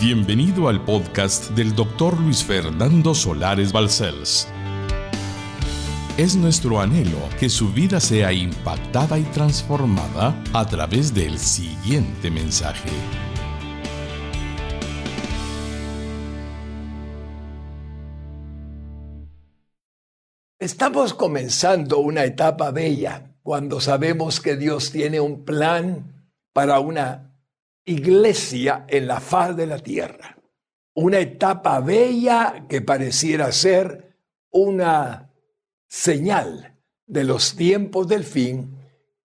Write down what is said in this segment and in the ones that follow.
Bienvenido al podcast del doctor Luis Fernando Solares Balcells. Es nuestro anhelo que su vida sea impactada y transformada a través del siguiente mensaje. Estamos comenzando una etapa bella cuando sabemos que Dios tiene un plan para una iglesia en la faz de la tierra. Una etapa bella que pareciera ser una señal de los tiempos del fin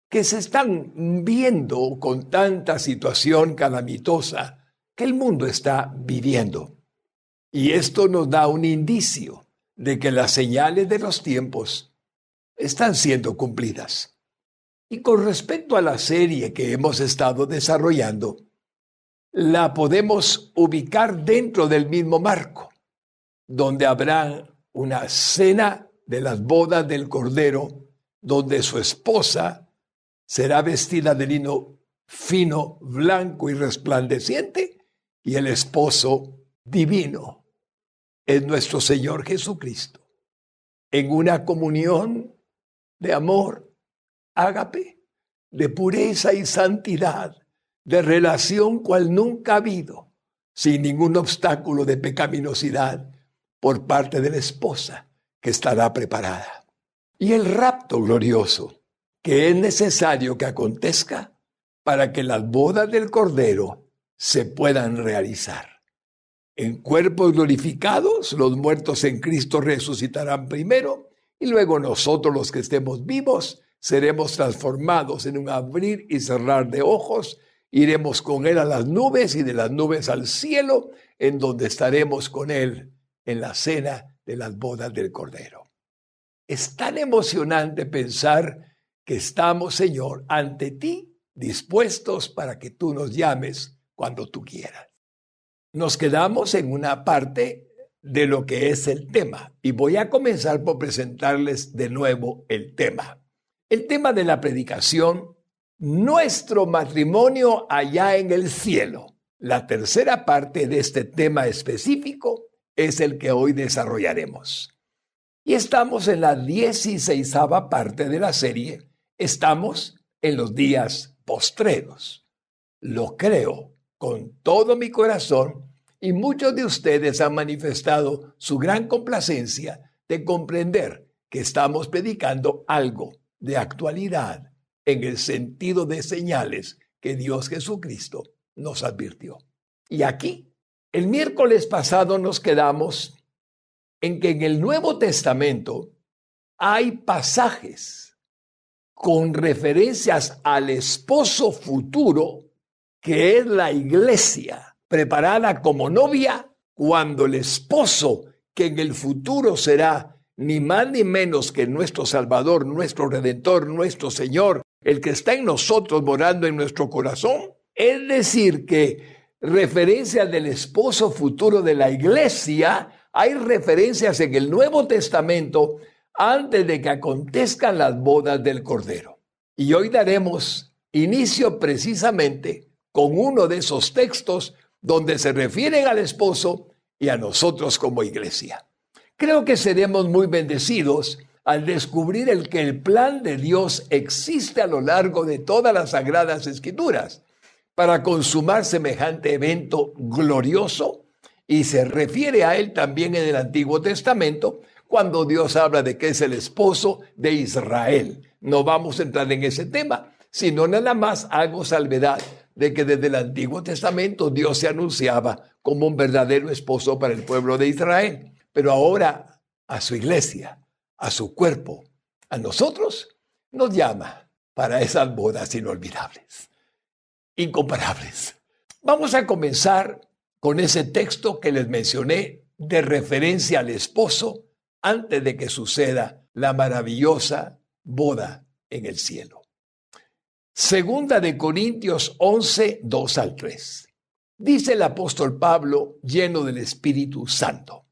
que se están viendo con tanta situación calamitosa que el mundo está viviendo. Y esto nos da un indicio de que las señales de los tiempos están siendo cumplidas. Y con respecto a la serie que hemos estado desarrollando, la podemos ubicar dentro del mismo marco, donde habrá una cena de las bodas del Cordero, donde su esposa será vestida de lino fino, blanco y resplandeciente, y el esposo divino es nuestro Señor Jesucristo, en una comunión de amor, ágape, de pureza y santidad, de relación cual nunca ha habido, sin ningún obstáculo de pecaminosidad por parte de la esposa que estará preparada. Y el rapto glorioso que es necesario que acontezca para que las bodas del Cordero se puedan realizar. En cuerpos glorificados, los muertos en Cristo resucitarán primero y luego nosotros los que estemos vivos seremos transformados en un abrir y cerrar de ojos Iremos con Él a las nubes y de las nubes al cielo, en donde estaremos con Él en la cena de las bodas del Cordero. Es tan emocionante pensar que estamos, Señor, ante ti, dispuestos para que tú nos llames cuando tú quieras. Nos quedamos en una parte de lo que es el tema y voy a comenzar por presentarles de nuevo el tema. El tema de la predicación nuestro matrimonio allá en el cielo. La tercera parte de este tema específico es el que hoy desarrollaremos. Y estamos en la dieciséisava parte de la serie. Estamos en los días postreros. Lo creo con todo mi corazón y muchos de ustedes han manifestado su gran complacencia de comprender que estamos predicando algo de actualidad en el sentido de señales que Dios Jesucristo nos advirtió. Y aquí, el miércoles pasado nos quedamos en que en el Nuevo Testamento hay pasajes con referencias al esposo futuro, que es la iglesia, preparada como novia cuando el esposo, que en el futuro será ni más ni menos que nuestro Salvador, nuestro Redentor, nuestro Señor, el que está en nosotros morando en nuestro corazón. Es decir, que referencias del esposo futuro de la iglesia, hay referencias en el Nuevo Testamento antes de que acontezcan las bodas del Cordero. Y hoy daremos inicio precisamente con uno de esos textos donde se refieren al esposo y a nosotros como iglesia. Creo que seremos muy bendecidos al descubrir el que el plan de Dios existe a lo largo de todas las sagradas escrituras para consumar semejante evento glorioso y se refiere a él también en el Antiguo Testamento cuando Dios habla de que es el esposo de Israel. No vamos a entrar en ese tema, sino nada más hago salvedad de que desde el Antiguo Testamento Dios se anunciaba como un verdadero esposo para el pueblo de Israel, pero ahora a su iglesia a su cuerpo, a nosotros, nos llama para esas bodas inolvidables, incomparables. Vamos a comenzar con ese texto que les mencioné de referencia al esposo antes de que suceda la maravillosa boda en el cielo. Segunda de Corintios 11, 2 al 3. Dice el apóstol Pablo lleno del Espíritu Santo,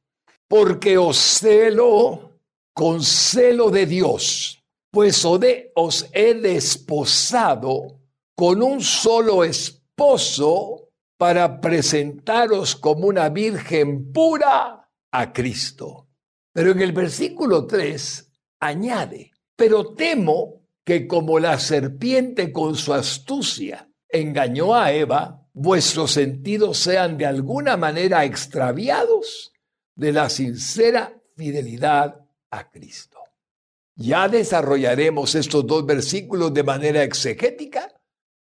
porque os celo con celo de Dios, pues os he desposado con un solo esposo para presentaros como una virgen pura a Cristo. Pero en el versículo 3 añade, pero temo que como la serpiente con su astucia engañó a Eva, vuestros sentidos sean de alguna manera extraviados de la sincera fidelidad a Cristo. Ya desarrollaremos estos dos versículos de manera exegética,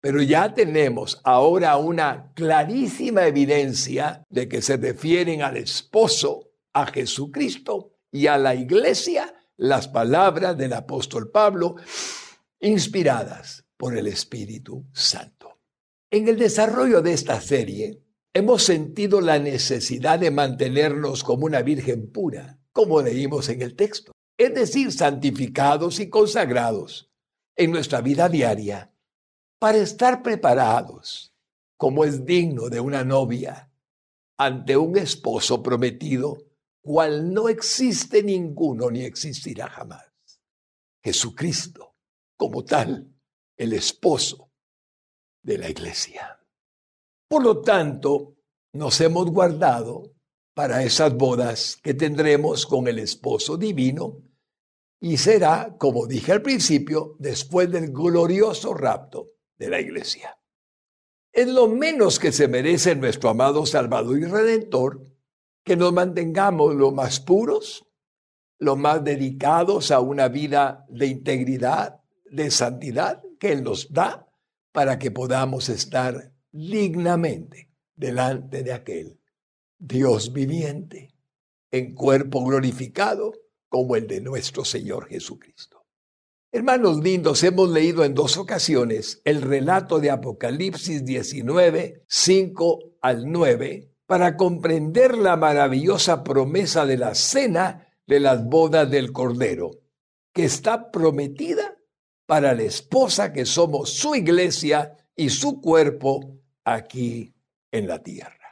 pero ya tenemos ahora una clarísima evidencia de que se refieren al esposo, a Jesucristo y a la iglesia las palabras del apóstol Pablo, inspiradas por el Espíritu Santo. En el desarrollo de esta serie, hemos sentido la necesidad de mantenernos como una virgen pura, como leímos en el texto, es decir, santificados y consagrados en nuestra vida diaria para estar preparados, como es digno de una novia, ante un esposo prometido, cual no existe ninguno ni existirá jamás. Jesucristo, como tal, el esposo de la iglesia. Por lo tanto, nos hemos guardado para esas bodas que tendremos con el esposo divino y será, como dije al principio, después del glorioso rapto de la iglesia. Es lo menos que se merece nuestro amado Salvador y Redentor que nos mantengamos lo más puros, lo más dedicados a una vida de integridad, de santidad que Él nos da para que podamos estar dignamente delante de aquel Dios viviente en cuerpo glorificado como el de nuestro Señor Jesucristo. Hermanos lindos, hemos leído en dos ocasiones el relato de Apocalipsis 19, 5 al 9, para comprender la maravillosa promesa de la cena de las bodas del Cordero, que está prometida para la esposa que somos su iglesia y su cuerpo aquí en la tierra.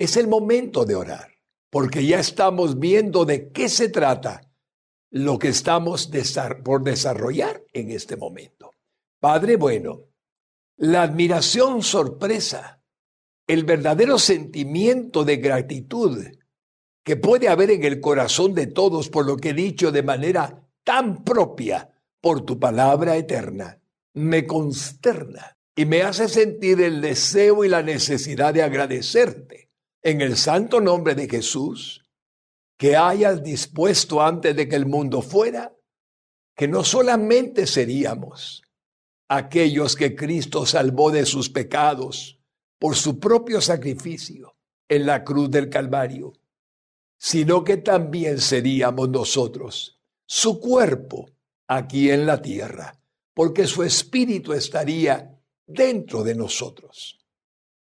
Es el momento de orar, porque ya estamos viendo de qué se trata lo que estamos por desarrollar en este momento. Padre bueno, la admiración sorpresa, el verdadero sentimiento de gratitud que puede haber en el corazón de todos por lo que he dicho de manera tan propia por tu palabra eterna, me consterna y me hace sentir el deseo y la necesidad de agradecerte en el santo nombre de Jesús que hayas dispuesto antes de que el mundo fuera, que no solamente seríamos aquellos que Cristo salvó de sus pecados por su propio sacrificio en la cruz del Calvario, sino que también seríamos nosotros su cuerpo aquí en la tierra, porque su espíritu estaría dentro de nosotros.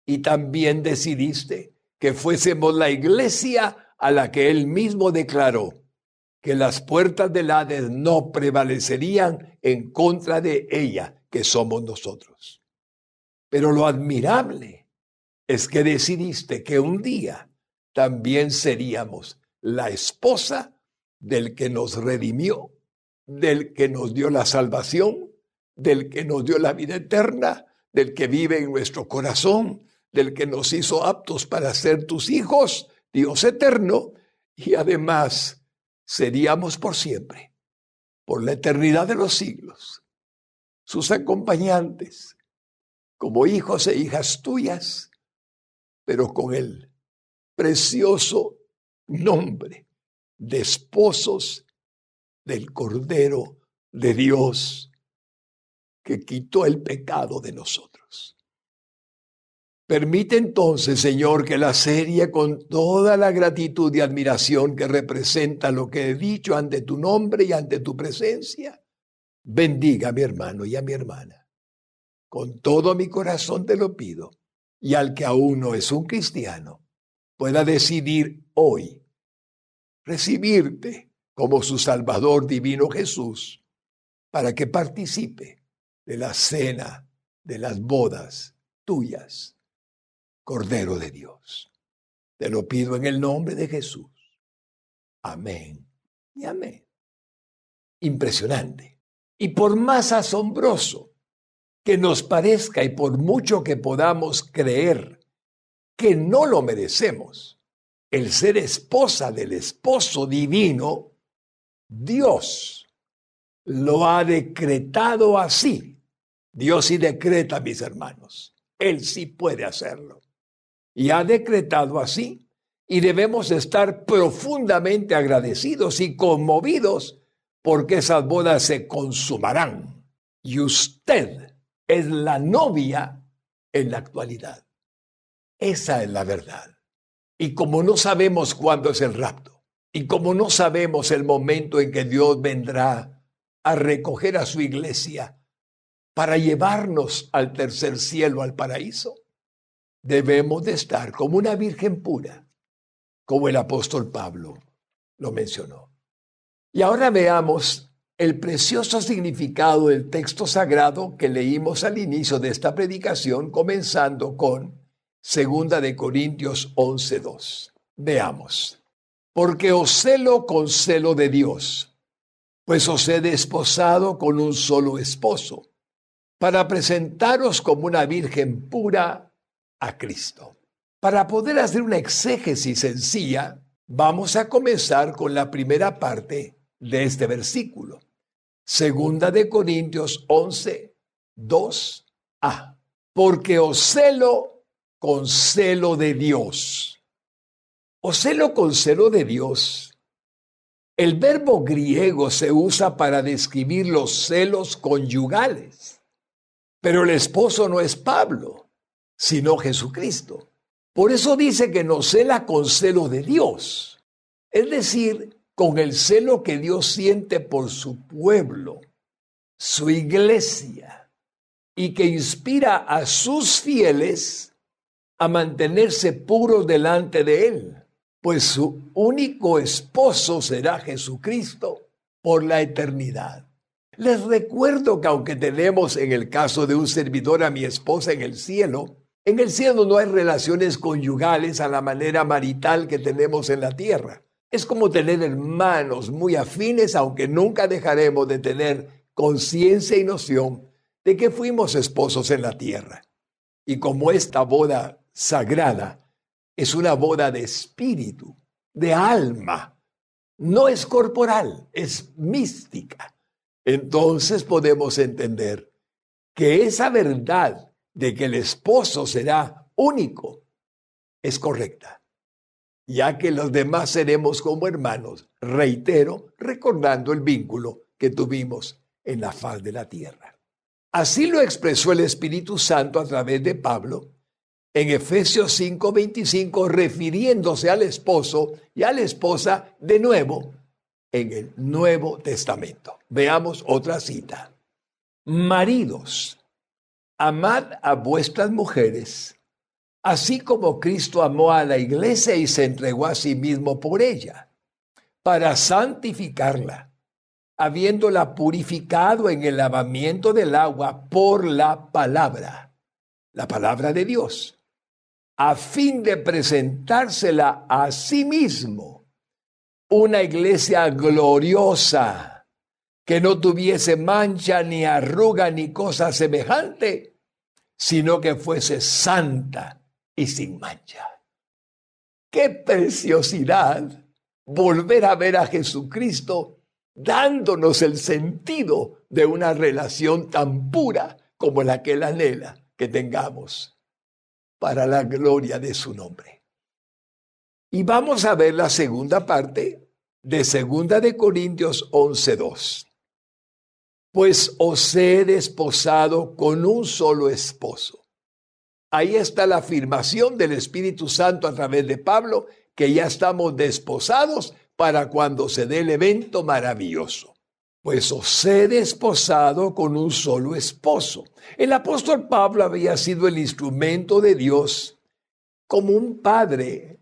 Y también decidiste que fuésemos la iglesia a la que él mismo declaró que las puertas del Hades no prevalecerían en contra de ella, que somos nosotros. Pero lo admirable es que decidiste que un día también seríamos la esposa del que nos redimió, del que nos dio la salvación, del que nos dio la vida eterna, del que vive en nuestro corazón, del que nos hizo aptos para ser tus hijos Dios eterno, y además seríamos por siempre, por la eternidad de los siglos, sus acompañantes, como hijos e hijas tuyas, pero con el precioso nombre de esposos del Cordero de Dios que quitó el pecado de nosotros. Permite entonces, Señor, que la serie, con toda la gratitud y admiración que representa lo que he dicho ante tu nombre y ante tu presencia, bendiga a mi hermano y a mi hermana. Con todo mi corazón te lo pido, y al que aún no es un cristiano, pueda decidir hoy recibirte como su Salvador divino Jesús, para que participe de la cena de las bodas tuyas Cordero de Dios. Te lo pido en el nombre de Jesús. Amén y amén. Impresionante. Y por más asombroso que nos parezca y por mucho que podamos creer que no lo merecemos. El ser esposa del esposo divino, Dios lo ha decretado así. Dios sí decreta, mis hermanos. Él sí puede hacerlo. Y ha decretado así. Y debemos estar profundamente agradecidos y conmovidos porque esas bodas se consumarán. Y usted es la novia en la actualidad. Esa es la verdad. Y como no sabemos cuándo es el rapto, y como no sabemos el momento en que Dios vendrá a recoger a su iglesia para llevarnos al tercer cielo, al paraíso, debemos de estar como una virgen pura, como el apóstol Pablo lo mencionó. Y ahora veamos el precioso significado del texto sagrado que leímos al inicio de esta predicación, comenzando con Segunda de Corintios 11:2. Veamos. Porque os celo con celo de Dios, pues os he desposado con un solo esposo, para presentaros como una virgen pura a Cristo. Para poder hacer una exégesis sencilla, vamos a comenzar con la primera parte de este versículo. Segunda de Corintios 11, 2a. Porque os celo con celo de Dios. O celo con celo de Dios. El verbo griego se usa para describir los celos conyugales. Pero el esposo no es Pablo, sino Jesucristo. Por eso dice que nos cela con celo de Dios. Es decir, con el celo que Dios siente por su pueblo, su iglesia, y que inspira a sus fieles a mantenerse puro delante de Él, pues su único esposo será Jesucristo por la eternidad. Les recuerdo que aunque tenemos en el caso de un servidor a mi esposa en el cielo, en el cielo no hay relaciones conyugales a la manera marital que tenemos en la tierra. Es como tener hermanos muy afines, aunque nunca dejaremos de tener conciencia y noción de que fuimos esposos en la tierra. Y como esta boda sagrada es una boda de espíritu, de alma. No es corporal, es mística. Entonces podemos entender que esa verdad de que el esposo será único es correcta, ya que los demás seremos como hermanos, reitero, recordando el vínculo que tuvimos en la faz de la tierra. Así lo expresó el Espíritu Santo a través de Pablo en Efesios 5:25, refiriéndose al esposo y a la esposa de nuevo en el Nuevo Testamento. Veamos otra cita. Maridos, amad a vuestras mujeres, así como Cristo amó a la iglesia y se entregó a sí mismo por ella, para santificarla, habiéndola purificado en el lavamiento del agua por la palabra, la palabra de Dios a fin de presentársela a sí mismo, una iglesia gloriosa, que no tuviese mancha ni arruga ni cosa semejante, sino que fuese santa y sin mancha. Qué preciosidad volver a ver a Jesucristo dándonos el sentido de una relación tan pura como la que él anhela que tengamos para la gloria de su nombre. Y vamos a ver la segunda parte de Segunda de Corintios 11:2. Pues os he desposado con un solo esposo. Ahí está la afirmación del Espíritu Santo a través de Pablo que ya estamos desposados para cuando se dé el evento maravilloso pues os he desposado con un solo esposo. El apóstol Pablo había sido el instrumento de Dios como un padre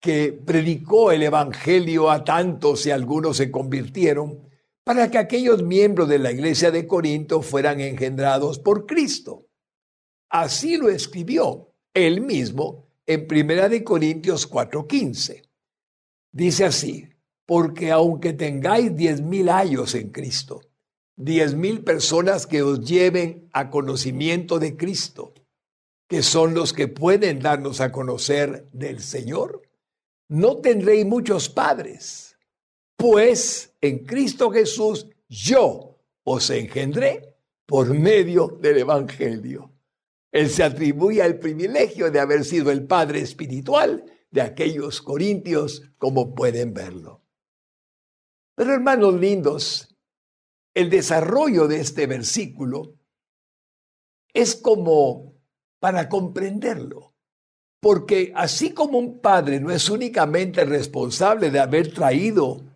que predicó el Evangelio a tantos y algunos se convirtieron para que aquellos miembros de la iglesia de Corinto fueran engendrados por Cristo. Así lo escribió él mismo en Primera de Corintios 4:15. Dice así: porque aunque tengáis diez mil años en Cristo, diez mil personas que os lleven a conocimiento de Cristo, que son los que pueden darnos a conocer del Señor, no tendréis muchos padres, pues en Cristo Jesús yo os engendré por medio del Evangelio. Él se atribuye el privilegio de haber sido el padre espiritual de aquellos corintios, como pueden verlo. Pero hermanos lindos, el desarrollo de este versículo es como para comprenderlo. Porque así como un padre no es únicamente responsable de haber traído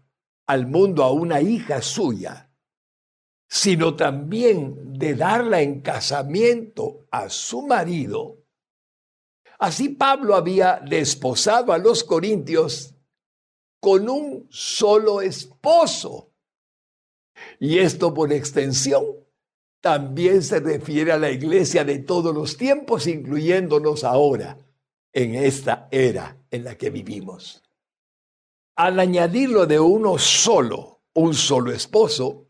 al mundo a una hija suya, sino también de darla en casamiento a su marido, así Pablo había desposado a los corintios con un solo esposo. Y esto por extensión también se refiere a la iglesia de todos los tiempos, incluyéndonos ahora, en esta era en la que vivimos. Al añadirlo de uno solo, un solo esposo,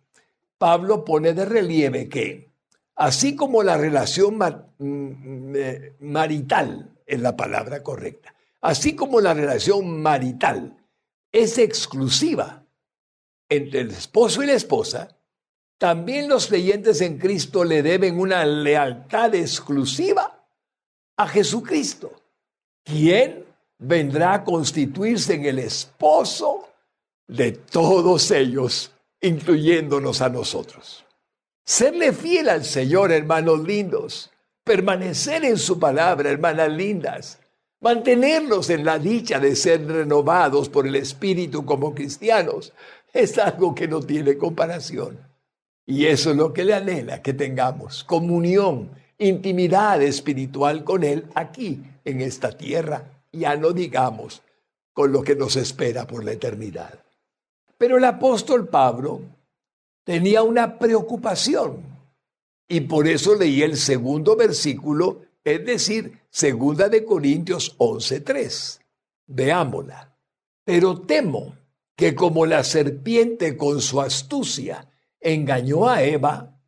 Pablo pone de relieve que, así como la relación mm, eh, marital es la palabra correcta, así como la relación marital es exclusiva entre el esposo y la esposa, también los creyentes en Cristo le deben una lealtad exclusiva a Jesucristo, quien vendrá a constituirse en el esposo de todos ellos, incluyéndonos a nosotros. Serle fiel al Señor, hermanos lindos, permanecer en su palabra, hermanas lindas, mantenerlos en la dicha de ser renovados por el Espíritu como cristianos, es algo que no tiene comparación. Y eso es lo que le anhela que tengamos, comunión, intimidad espiritual con Él aquí, en esta tierra, ya no digamos con lo que nos espera por la eternidad. Pero el apóstol Pablo tenía una preocupación y por eso leí el segundo versículo, es decir, segunda de Corintios 11:3. Veámosla. Pero temo que como la serpiente con su astucia engañó a Eva,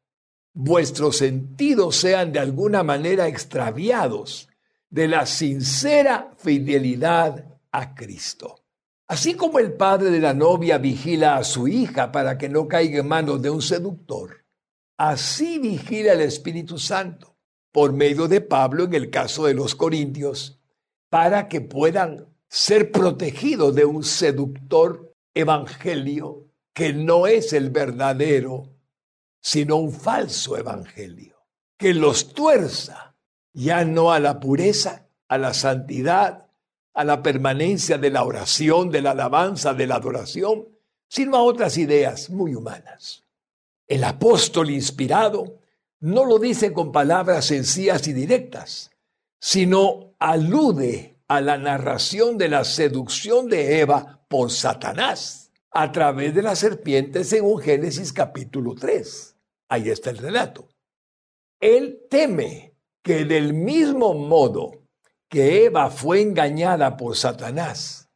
vuestros sentidos sean de alguna manera extraviados de la sincera fidelidad a Cristo. Así como el padre de la novia vigila a su hija para que no caiga en manos de un seductor, así vigila el Espíritu Santo por medio de Pablo en el caso de los corintios, para que puedan ser protegidos de un seductor evangelio que no es el verdadero, sino un falso evangelio, que los tuerza ya no a la pureza, a la santidad, a la permanencia de la oración, de la alabanza, de la adoración, sino a otras ideas muy humanas. El apóstol inspirado no lo dice con palabras sencillas y directas, sino alude a la narración de la seducción de Eva por Satanás a través de la serpiente según Génesis capítulo 3. Ahí está el relato. Él teme que del mismo modo que Eva fue engañada por Satanás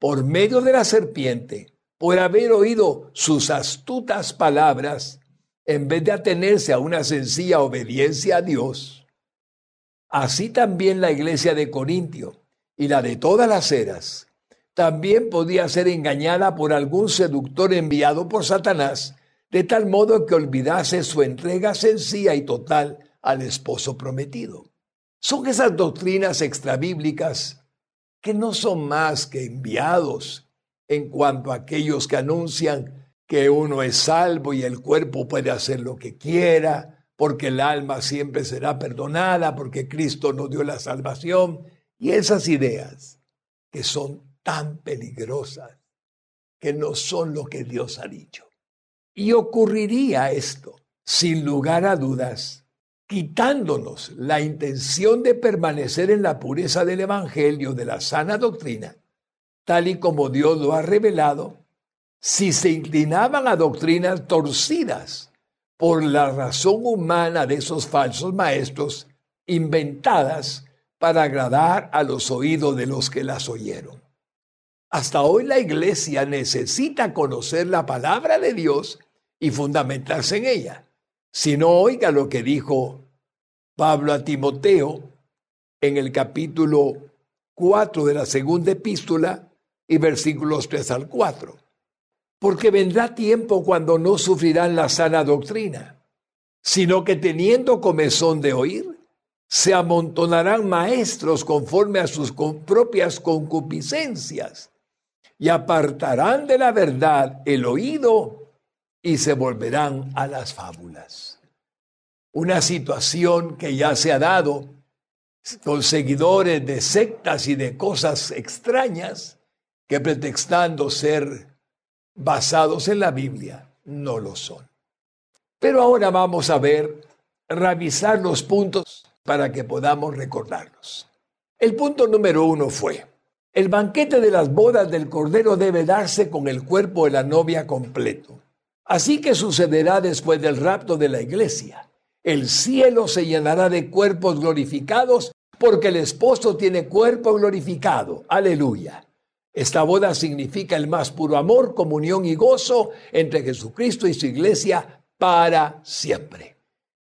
por medio de la serpiente, por haber oído sus astutas palabras, en vez de atenerse a una sencilla obediencia a Dios, así también la iglesia de Corintio y la de todas las eras también podía ser engañada por algún seductor enviado por Satanás, de tal modo que olvidase su entrega sencilla y total al esposo prometido. Son esas doctrinas extrabíblicas que no son más que enviados en cuanto a aquellos que anuncian que uno es salvo y el cuerpo puede hacer lo que quiera, porque el alma siempre será perdonada, porque Cristo nos dio la salvación, y esas ideas que son tan peligrosas que no son lo que Dios ha dicho. Y ocurriría esto, sin lugar a dudas, quitándonos la intención de permanecer en la pureza del Evangelio, de la sana doctrina, tal y como Dios lo ha revelado, si se inclinaban a doctrinas torcidas por la razón humana de esos falsos maestros inventadas para agradar a los oídos de los que las oyeron. Hasta hoy la iglesia necesita conocer la palabra de Dios y fundamentarse en ella. Si no, oiga lo que dijo Pablo a Timoteo en el capítulo 4 de la segunda epístola y versículos 3 al 4. Porque vendrá tiempo cuando no sufrirán la sana doctrina, sino que teniendo comezón de oír, se amontonarán maestros conforme a sus propias concupiscencias y apartarán de la verdad el oído y se volverán a las fábulas. Una situación que ya se ha dado con seguidores de sectas y de cosas extrañas que pretextando ser basados en la Biblia no lo son. Pero ahora vamos a ver, revisar los puntos para que podamos recordarlos. El punto número uno fue, el banquete de las bodas del Cordero debe darse con el cuerpo de la novia completo. Así que sucederá después del rapto de la iglesia. El cielo se llenará de cuerpos glorificados porque el esposo tiene cuerpo glorificado. Aleluya. Esta boda significa el más puro amor, comunión y gozo entre Jesucristo y su iglesia para siempre.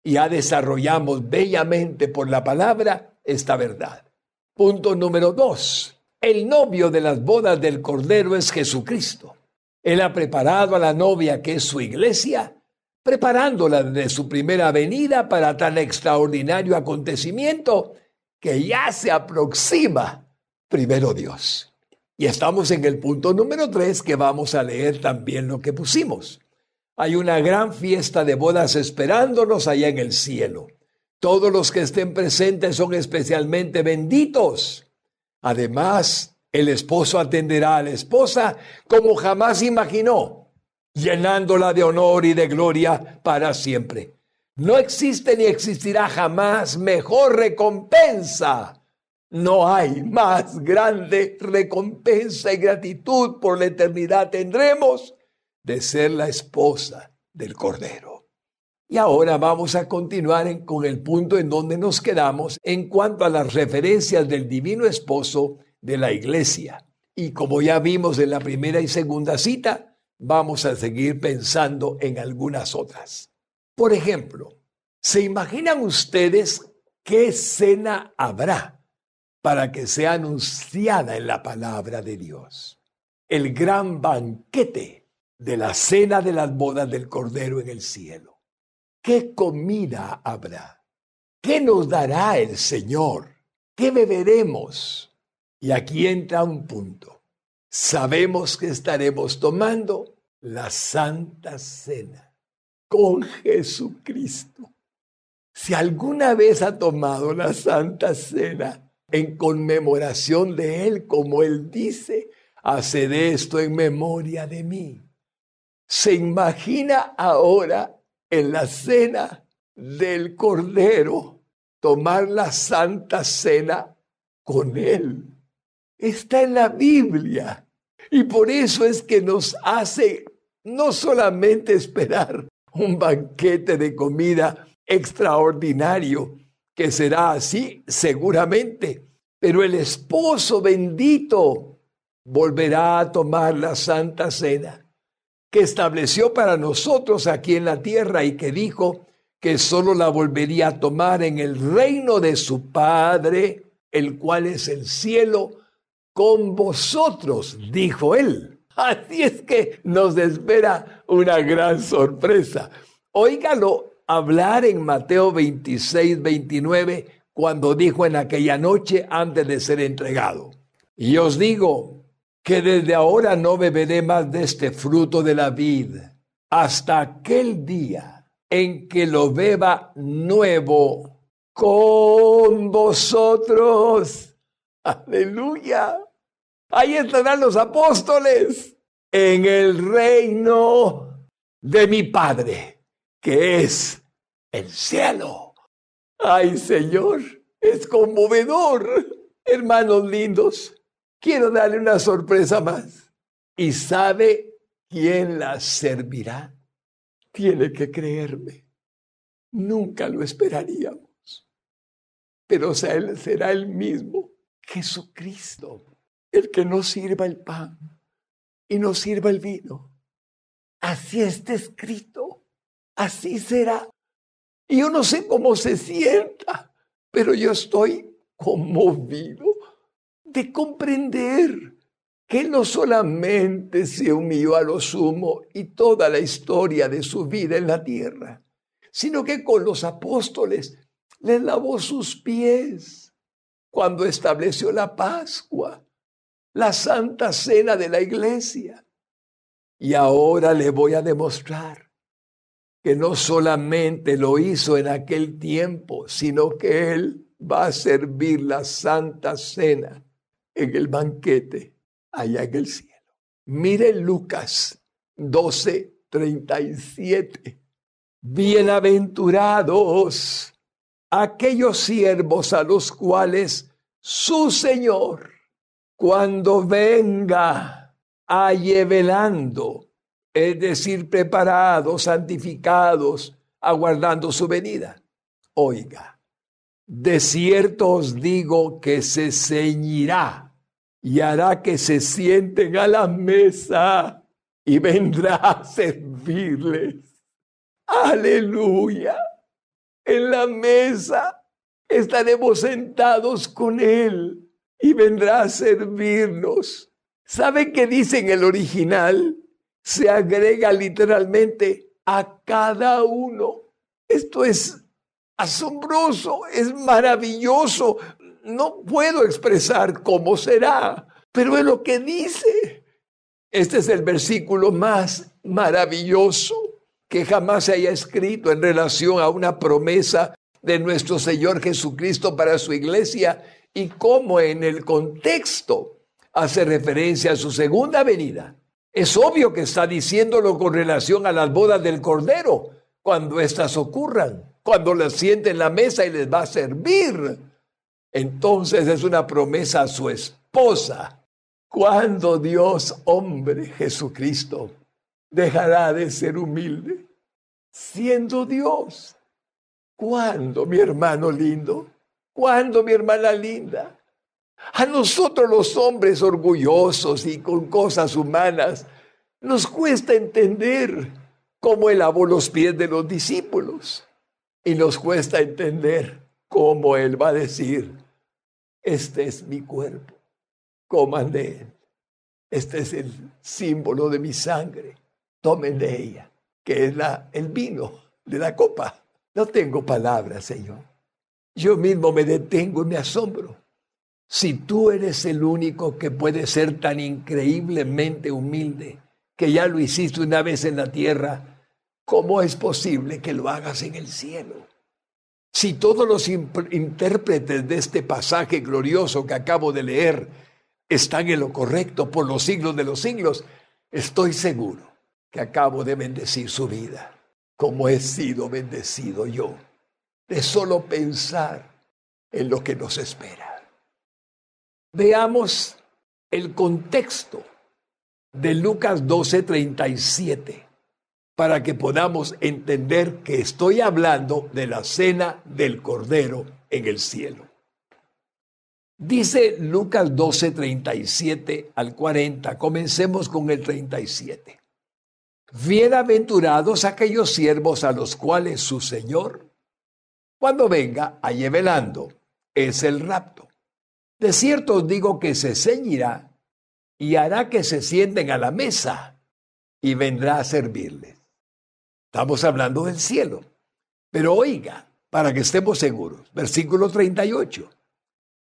Ya desarrollamos bellamente por la palabra esta verdad. Punto número dos. El novio de las bodas del Cordero es Jesucristo. Él ha preparado a la novia que es su iglesia, preparándola de su primera venida para tan extraordinario acontecimiento que ya se aproxima primero Dios. Y estamos en el punto número tres que vamos a leer también lo que pusimos. Hay una gran fiesta de bodas esperándonos allá en el cielo. Todos los que estén presentes son especialmente benditos. Además, el esposo atenderá a la esposa como jamás imaginó, llenándola de honor y de gloria para siempre. No existe ni existirá jamás mejor recompensa no hay más grande recompensa y gratitud por la eternidad tendremos de ser la esposa del Cordero. Y ahora vamos a continuar con el punto en donde nos quedamos en cuanto a las referencias del divino esposo de la iglesia. Y como ya vimos en la primera y segunda cita, vamos a seguir pensando en algunas otras. Por ejemplo, ¿se imaginan ustedes qué cena habrá para que sea anunciada en la palabra de Dios. El gran banquete de la cena de las bodas del Cordero en el cielo. ¿Qué comida habrá? ¿Qué nos dará el Señor? ¿Qué beberemos? Y aquí entra un punto. Sabemos que estaremos tomando la Santa Cena con Jesucristo. Si alguna vez ha tomado la Santa Cena, en conmemoración de Él, como Él dice, haced esto en memoria de mí. Se imagina ahora en la cena del Cordero tomar la Santa Cena con Él. Está en la Biblia. Y por eso es que nos hace no solamente esperar un banquete de comida extraordinario, que será así seguramente, pero el esposo bendito volverá a tomar la santa cena que estableció para nosotros aquí en la tierra y que dijo que sólo la volvería a tomar en el reino de su Padre, el cual es el cielo, con vosotros, dijo él. Así es que nos espera una gran sorpresa. Óigalo hablar en Mateo 26, 29, cuando dijo en aquella noche antes de ser entregado. Y os digo que desde ahora no beberé más de este fruto de la vid hasta aquel día en que lo beba nuevo con vosotros. Aleluya. Ahí estarán los apóstoles en el reino de mi Padre que es el cielo. Ay, Señor, es conmovedor. Hermanos lindos, quiero darle una sorpresa más. ¿Y sabe quién la servirá? Tiene que creerme. Nunca lo esperaríamos. Pero será el mismo, Jesucristo, el que nos sirva el pan y nos sirva el vino. Así está escrito así será. Y yo no sé cómo se sienta, pero yo estoy conmovido de comprender que no solamente se humilló a lo sumo y toda la historia de su vida en la tierra, sino que con los apóstoles les lavó sus pies cuando estableció la Pascua, la santa cena de la iglesia. Y ahora le voy a demostrar que no solamente lo hizo en aquel tiempo, sino que Él va a servir la santa cena en el banquete allá en el cielo. Mire Lucas 12, 37. Bienaventurados aquellos siervos a los cuales su Señor, cuando venga, halle velando, es decir, preparados, santificados, aguardando su venida. Oiga, de cierto os digo que se ceñirá y hará que se sienten a la mesa y vendrá a servirles. Aleluya. En la mesa estaremos sentados con Él y vendrá a servirnos. ¿Saben qué dice en el original? Se agrega literalmente a cada uno. Esto es asombroso, es maravilloso no puedo expresar cómo será, pero es lo que dice. Este es el versículo más maravilloso que jamás se haya escrito en relación a una promesa de nuestro Señor Jesucristo para su iglesia y cómo en el contexto hace referencia a su segunda venida. Es obvio que está diciéndolo con relación a las bodas del Cordero, cuando éstas ocurran, cuando las siente en la mesa y les va a servir entonces es una promesa a su esposa. Cuando Dios, hombre, Jesucristo, dejará de ser humilde, siendo Dios. ¿Cuándo, mi hermano lindo? ¿Cuándo, mi hermana linda? A nosotros los hombres orgullosos y con cosas humanas, nos cuesta entender cómo él lavó los pies de los discípulos. Y nos cuesta entender cómo él va a decir, este es mi cuerpo, coman de él. Este es el símbolo de mi sangre, tomen de ella, que es la, el vino de la copa. No tengo palabras, Señor. Yo mismo me detengo y me asombro. Si tú eres el único que puede ser tan increíblemente humilde, que ya lo hiciste una vez en la tierra, ¿cómo es posible que lo hagas en el cielo? Si todos los intérpretes de este pasaje glorioso que acabo de leer están en lo correcto por los siglos de los siglos, estoy seguro que acabo de bendecir su vida, como he sido bendecido yo, de solo pensar en lo que nos espera. Veamos el contexto de Lucas 12:37 para que podamos entender que estoy hablando de la cena del Cordero en el cielo. Dice Lucas 12, 37 al 40. Comencemos con el 37. Bienaventurados aquellos siervos a los cuales su Señor, cuando venga, a velando, es el rapto. De cierto os digo que se ceñirá y hará que se sienten a la mesa y vendrá a servirles. Estamos hablando del cielo. Pero oiga, para que estemos seguros, versículo 38.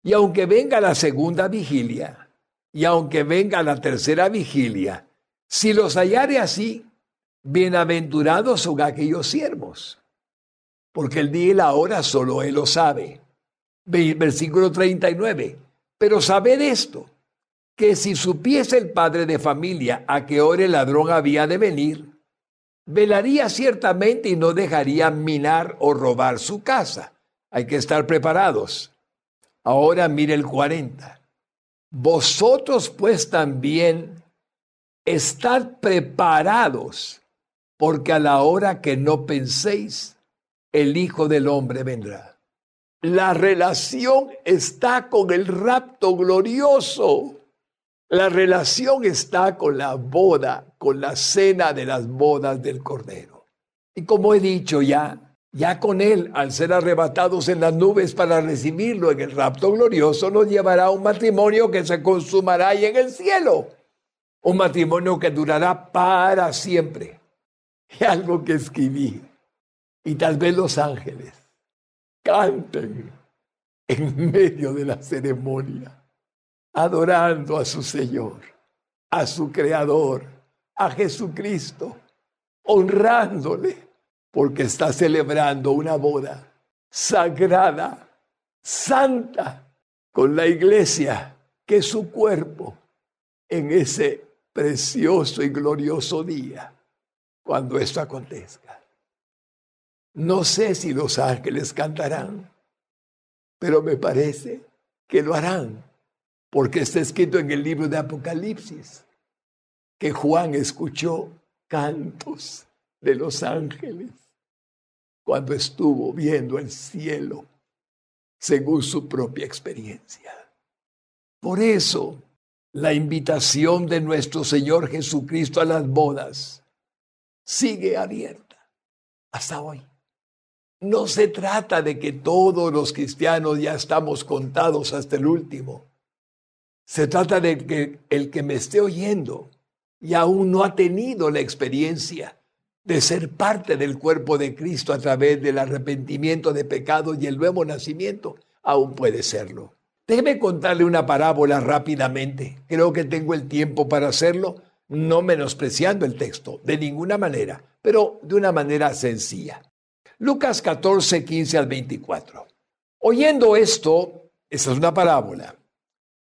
Y aunque venga la segunda vigilia, y aunque venga la tercera vigilia, si los hallare así, bienaventurados son aquellos siervos, porque el día y la hora solo Él lo sabe. Versículo 39. Pero sabed esto, que si supiese el padre de familia a qué hora el ladrón había de venir, velaría ciertamente y no dejaría minar o robar su casa. Hay que estar preparados. Ahora mire el 40. Vosotros pues también estad preparados, porque a la hora que no penséis, el Hijo del Hombre vendrá. La relación está con el rapto glorioso. La relación está con la boda, con la cena de las bodas del Cordero. Y como he dicho ya, Ya con Él, al ser arrebatados en las nubes para recibirlo en el rapto glorioso, nos llevará a un matrimonio que se consumará ahí en el cielo. Un matrimonio que durará para siempre. Y algo que escribí. Y tal vez los ángeles canten en medio de la ceremonia, adorando a su Señor, a su Creador, a Jesucristo, honrándole porque está celebrando una boda sagrada, santa, con la iglesia, que es su cuerpo, en ese precioso y glorioso día, cuando esto acontezca. No sé si los ángeles cantarán, pero me parece que lo harán, porque está escrito en el libro de Apocalipsis que Juan escuchó cantos de los ángeles cuando estuvo viendo el cielo según su propia experiencia. Por eso, la invitación de nuestro Señor Jesucristo a las bodas sigue abierta hasta hoy. No se trata de que todos los cristianos ya estamos contados hasta el último. Se trata de que el que me esté oyendo y aún no ha tenido la experiencia de ser parte del cuerpo de Cristo a través del arrepentimiento de pecados y el nuevo nacimiento, aún puede serlo. Déjeme contarle una parábola rápidamente. Creo que tengo el tiempo para hacerlo, no menospreciando el texto, de ninguna manera, pero de una manera sencilla. Lucas 14, 15 al 24. Oyendo esto, esa es una parábola.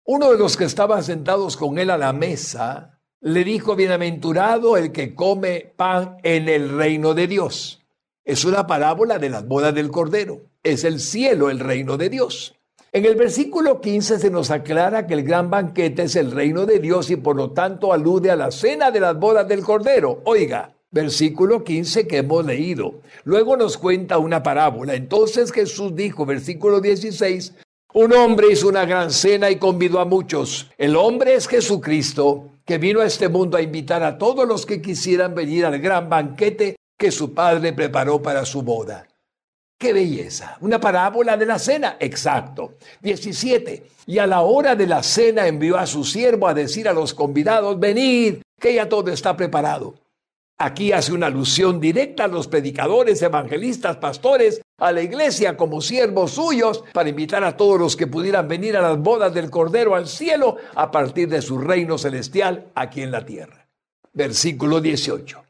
Uno de los que estaban sentados con él a la mesa, le dijo, bienaventurado el que come pan en el reino de Dios. Es una parábola de las bodas del Cordero. Es el cielo el reino de Dios. En el versículo 15 se nos aclara que el gran banquete es el reino de Dios y por lo tanto alude a la cena de las bodas del Cordero. Oiga, versículo 15 que hemos leído. Luego nos cuenta una parábola. Entonces Jesús dijo, versículo 16, un hombre hizo una gran cena y convidó a muchos. El hombre es Jesucristo que vino a este mundo a invitar a todos los que quisieran venir al gran banquete que su padre preparó para su boda. ¡Qué belleza! Una parábola de la cena. Exacto. 17. Y a la hora de la cena envió a su siervo a decir a los convidados, venid, que ya todo está preparado. Aquí hace una alusión directa a los predicadores, evangelistas, pastores, a la iglesia como siervos suyos, para invitar a todos los que pudieran venir a las bodas del Cordero al cielo a partir de su reino celestial aquí en la tierra. Versículo 18.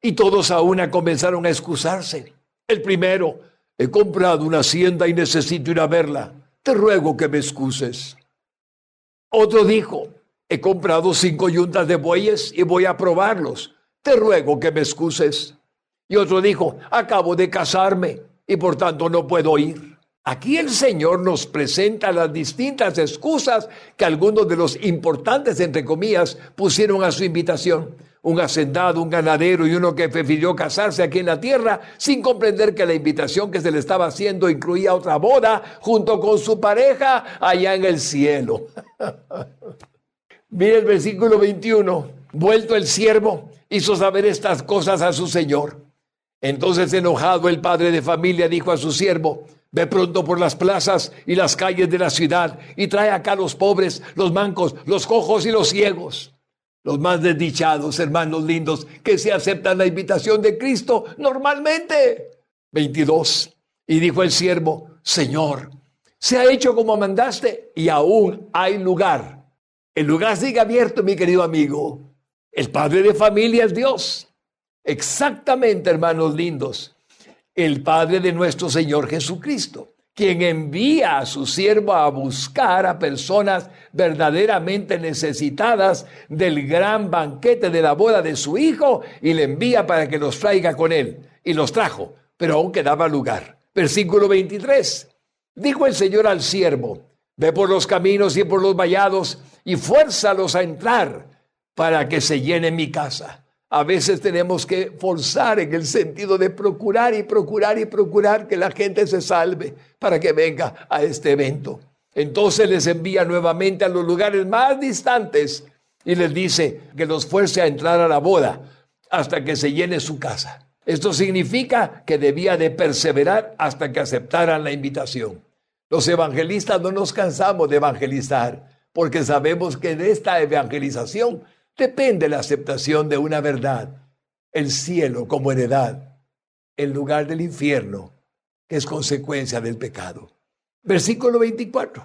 Y todos a una comenzaron a excusarse. El primero, he comprado una hacienda y necesito ir a verla. Te ruego que me excuses. Otro dijo, he comprado cinco yuntas de bueyes y voy a probarlos te ruego que me excuses. Y otro dijo, acabo de casarme y por tanto no puedo ir. Aquí el Señor nos presenta las distintas excusas que algunos de los importantes, entre comillas, pusieron a su invitación. Un hacendado, un ganadero y uno que prefirió casarse aquí en la tierra sin comprender que la invitación que se le estaba haciendo incluía otra boda junto con su pareja allá en el cielo. Mire el versículo 21. Vuelto el siervo, hizo saber estas cosas a su señor. Entonces enojado el padre de familia dijo a su siervo, ve pronto por las plazas y las calles de la ciudad y trae acá los pobres, los mancos, los cojos y los ciegos. Los más desdichados, hermanos lindos, que se aceptan la invitación de Cristo normalmente. 22. Y dijo el siervo, Señor, se ha hecho como mandaste y aún hay lugar. El lugar sigue abierto, mi querido amigo. El padre de familia es Dios. Exactamente, hermanos lindos. El Padre de nuestro Señor Jesucristo, quien envía a su siervo a buscar a personas verdaderamente necesitadas del gran banquete de la boda de su Hijo y le envía para que los traiga con él. Y los trajo, pero aún quedaba lugar. Versículo 23. Dijo el Señor al siervo, ve por los caminos y por los vallados y fuérzalos a entrar para que se llene mi casa. A veces tenemos que forzar en el sentido de procurar y procurar y procurar que la gente se salve para que venga a este evento. Entonces les envía nuevamente a los lugares más distantes y les dice que los fuerce a entrar a la boda hasta que se llene su casa. Esto significa que debía de perseverar hasta que aceptaran la invitación. Los evangelistas no nos cansamos de evangelizar porque sabemos que de esta evangelización depende la aceptación de una verdad, el cielo como heredad, en lugar del infierno, que es consecuencia del pecado. Versículo 24.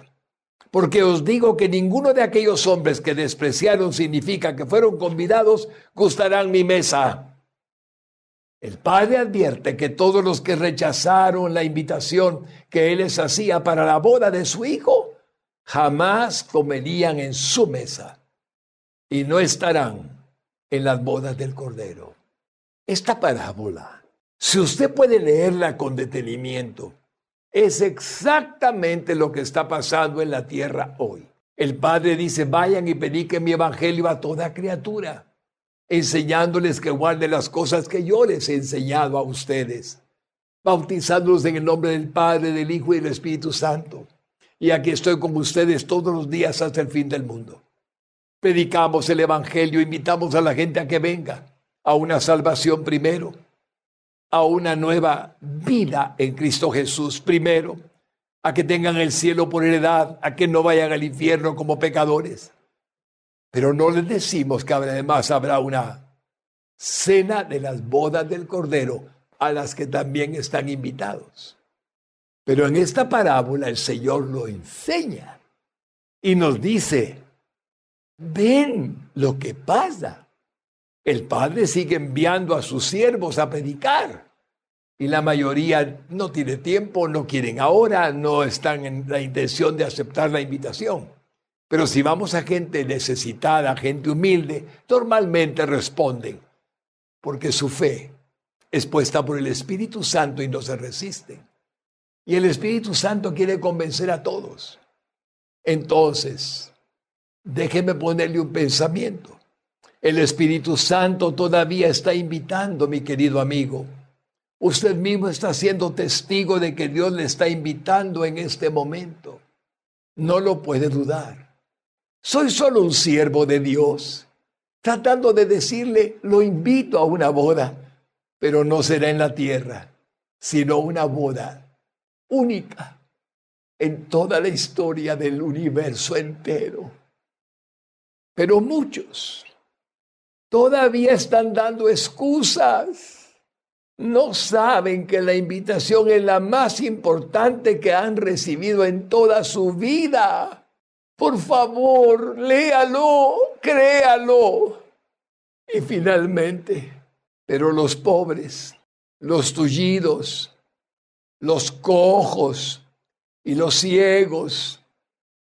Porque os digo que ninguno de aquellos hombres que despreciaron significa que fueron convidados gustarán mi mesa. El padre advierte que todos los que rechazaron la invitación que él les hacía para la boda de su hijo, jamás comerían en su mesa y no estarán en las bodas del Cordero. Esta parábola, si usted puede leerla con detenimiento, es exactamente lo que está pasando en la tierra hoy. El Padre dice, vayan y prediquen mi evangelio a toda criatura enseñándoles que guarden las cosas que yo les he enseñado a ustedes, bautizándolos en el nombre del Padre, del Hijo y del Espíritu Santo. Y aquí estoy con ustedes todos los días hasta el fin del mundo. Predicamos el Evangelio, invitamos a la gente a que venga a una salvación primero, a una nueva vida en Cristo Jesús primero, a que tengan el cielo por heredad, a que no vayan al infierno como pecadores. Pero no les decimos que además habrá una cena de las bodas del Cordero a las que también están invitados. Pero en esta parábola el Señor lo enseña y nos dice, ven lo que pasa. El Padre sigue enviando a sus siervos a predicar y la mayoría no tiene tiempo, no quieren ahora, no están en la intención de aceptar la invitación. Pero si vamos a gente necesitada, gente humilde, normalmente responden, porque su fe es puesta por el Espíritu Santo y no se resisten. Y el Espíritu Santo quiere convencer a todos. Entonces, déjeme ponerle un pensamiento. El Espíritu Santo todavía está invitando, mi querido amigo. Usted mismo está siendo testigo de que Dios le está invitando en este momento. No lo puede dudar. Soy solo un siervo de Dios, tratando de decirle, lo invito a una boda, pero no será en la tierra, sino una boda única en toda la historia del universo entero. Pero muchos todavía están dando excusas. No saben que la invitación es la más importante que han recibido en toda su vida. Por favor, léalo, créalo. Y finalmente, pero los pobres, los tullidos, los cojos y los ciegos,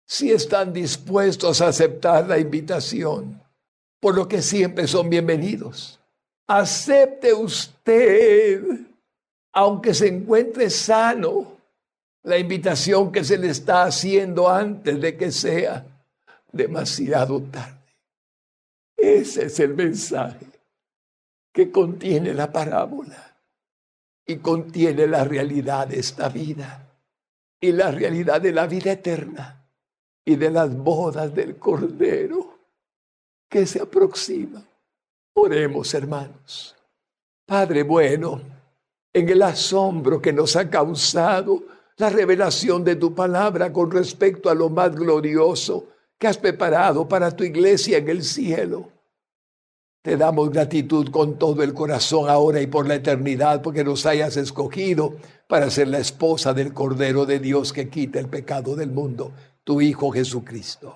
sí están dispuestos a aceptar la invitación, por lo que siempre son bienvenidos. Acepte usted, aunque se encuentre sano, la invitación que se le está haciendo antes de que sea demasiado tarde. Ese es el mensaje que contiene la parábola y contiene la realidad de esta vida y la realidad de la vida eterna y de las bodas del Cordero que se aproximan. Oremos, hermanos. Padre bueno, en el asombro que nos ha causado la revelación de tu palabra con respecto a lo más glorioso que has preparado para tu iglesia en el cielo. Te damos gratitud con todo el corazón ahora y por la eternidad porque nos hayas escogido para ser la esposa del Cordero de Dios que quita el pecado del mundo, tu Hijo Jesucristo.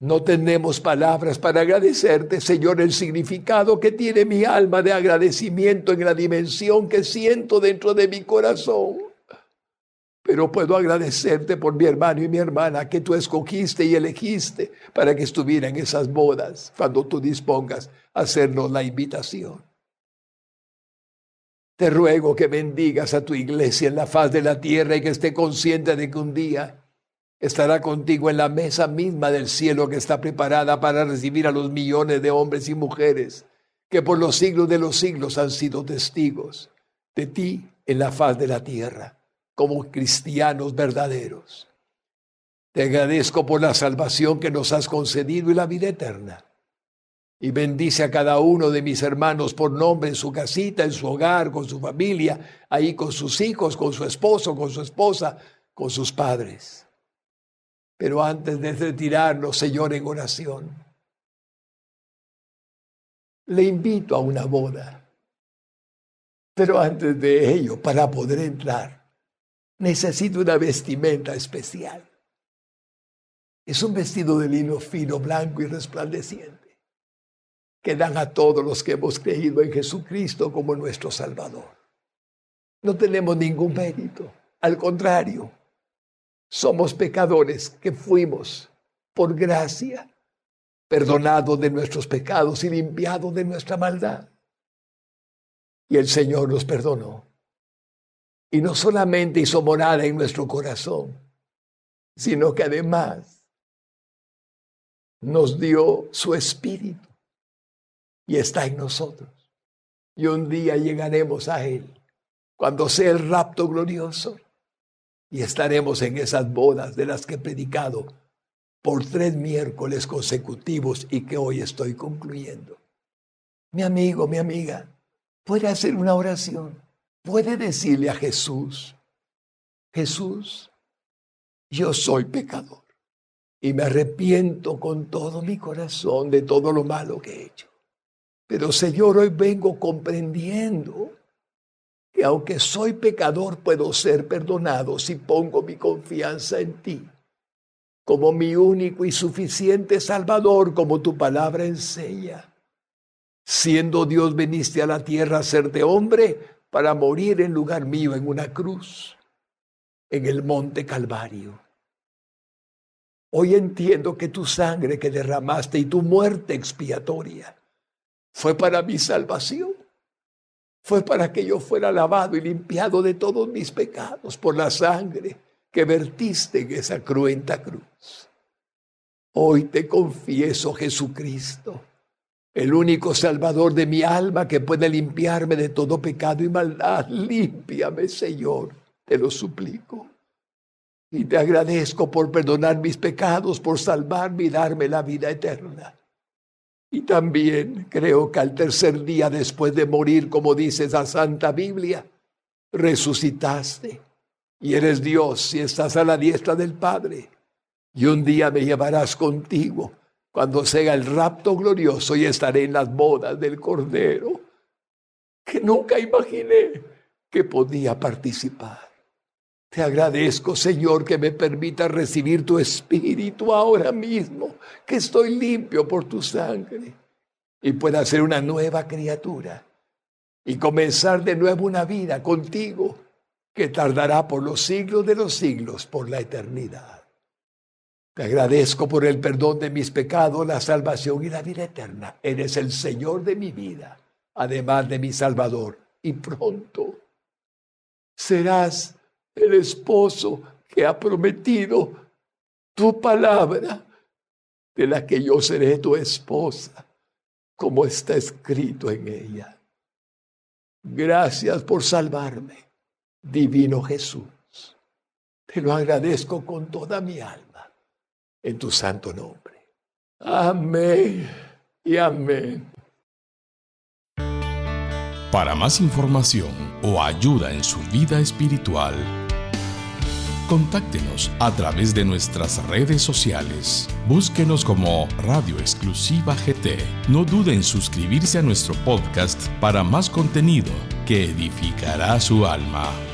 No tenemos palabras para agradecerte, Señor, el significado que tiene mi alma de agradecimiento en la dimensión que siento dentro de mi corazón. Pero puedo agradecerte por mi hermano y mi hermana que tú escogiste y elegiste para que estuvieran en esas bodas cuando tú dispongas a hacernos la invitación. Te ruego que bendigas a tu iglesia en la faz de la tierra y que esté consciente de que un día estará contigo en la mesa misma del cielo que está preparada para recibir a los millones de hombres y mujeres que por los siglos de los siglos han sido testigos de ti en la faz de la tierra como cristianos verdaderos. Te agradezco por la salvación que nos has concedido y la vida eterna. Y bendice a cada uno de mis hermanos por nombre en su casita, en su hogar, con su familia, ahí con sus hijos, con su esposo, con su esposa, con sus padres. Pero antes de retirarnos, Señor, en oración, le invito a una boda. Pero antes de ello, para poder entrar, necesito una vestimenta especial. Es un vestido de lino fino, blanco y resplandeciente que dan a todos los que hemos creído en Jesucristo como nuestro Salvador. No tenemos ningún mérito, al contrario, somos pecadores que fuimos por gracia perdonados de nuestros pecados y limpiados de nuestra maldad. Y el Señor nos perdonó. Y no solamente hizo morada en nuestro corazón, sino que además nos dio su espíritu y está en nosotros. Y un día llegaremos a Él, cuando sea el rapto glorioso, y estaremos en esas bodas de las que he predicado por tres miércoles consecutivos y que hoy estoy concluyendo. Mi amigo, mi amiga, puede hacer una oración, puede decirle a Jesús, Jesús, yo soy pecador y me arrepiento con todo mi corazón de todo lo malo que he hecho. Pero Señor, hoy vengo comprendiendo que aunque soy pecador, puedo ser perdonado si pongo mi confianza en ti, como mi único y suficiente Salvador, como tu palabra enseña. Siendo Dios, veniste a la tierra a ser de hombre para morir en lugar mío en una cruz, en el monte Calvario. Hoy entiendo que tu sangre que derramaste y tu muerte expiatoria fue para mi salvación. Fue para que yo fuera lavado y limpiado de todos mis pecados por la sangre que vertiste en esa cruenta cruz. Hoy te confieso, Jesucristo, el único salvador de mi alma que puede limpiarme de todo pecado y maldad. Límpiame, Señor, te lo suplico. Y te agradezco por perdonar mis pecados, por salvarme y darme la vida eterna. Y también creo que al tercer día después de morir, como dice la Santa Biblia, resucitaste y eres Dios y estás a la diestra del Padre. Y un día me llevarás contigo cuando sea el rapto glorioso y estaré en las bodas del Cordero, que nunca imaginé que podía participar. Te agradezco, Señor, que me permita recibir tu espíritu ahora mismo, que estoy limpio por tu sangre y pueda ser una nueva criatura y comenzar de nuevo una vida contigo que tardará por los siglos de los siglos, por la eternidad. Te agradezco por el perdón de mis pecados, la salvación y la vida eterna. Eres el Señor de mi vida, además de mi Salvador. Y pronto serás el esposo que ha prometido tu palabra, de la que yo seré tu esposa, como está escrito en ella. Gracias por salvarme, divino Jesús. Te lo agradezco con toda mi alma, en tu santo nombre. Amén y amén. Para más información o ayuda en su vida espiritual, contáctenos a través de nuestras redes sociales. Búsquenos como Radio Exclusiva GT. No duden en suscribirse a nuestro podcast para más contenido que edificará su alma.